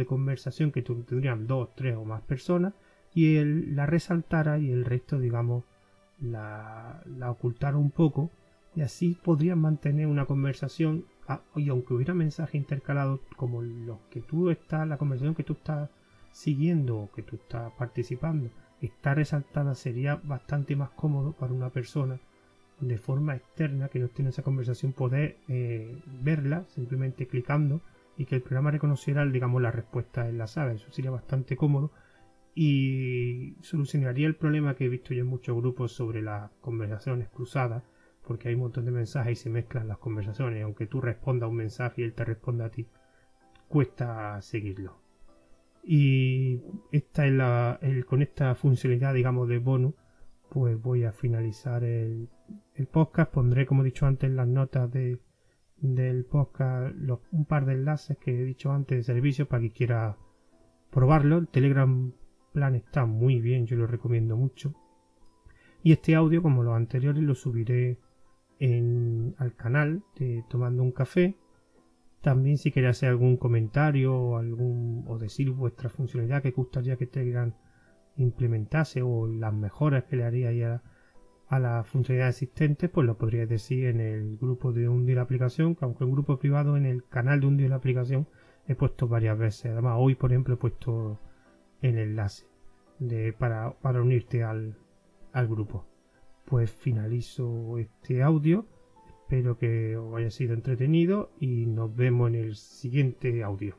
de conversación que tendrían dos, tres o más personas y él la resaltara y el resto, digamos, la, la ocultara un poco y así podrían mantener una conversación y aunque hubiera mensajes intercalados como los que tú estás, la conversación que tú estás siguiendo o que tú estás participando, está resaltada sería bastante más cómodo para una persona de forma externa que no tiene esa conversación poder eh, verla simplemente clicando y que el programa reconociera digamos la respuesta enlazada eso sería bastante cómodo. Y solucionaría el problema que he visto yo en muchos grupos sobre las conversaciones cruzadas porque hay un montón de mensajes y se mezclan las conversaciones. Aunque tú respondas un mensaje y él te responda a ti cuesta seguirlo. Y esta es la con esta funcionalidad digamos de bonus pues voy a finalizar el, el podcast. Pondré, como he dicho antes, las notas de, del podcast los, un par de enlaces que he dicho antes de servicio para que quiera probarlo. El Telegram Plan está muy bien, yo lo recomiendo mucho. Y este audio, como los anteriores, lo subiré en, al canal de Tomando un Café. También si queréis hacer algún comentario o, algún, o decir vuestra funcionalidad que gustaría que Telegram implementase o las mejoras que le haría a, a la funcionalidad existente, pues lo podría decir en el grupo de un día la aplicación, que aunque en grupo privado, en el canal de un día la aplicación he puesto varias veces. Además, hoy, por ejemplo, he puesto el enlace de, para, para unirte al, al grupo. Pues finalizo este audio. Espero que os haya sido entretenido y nos vemos en el siguiente audio.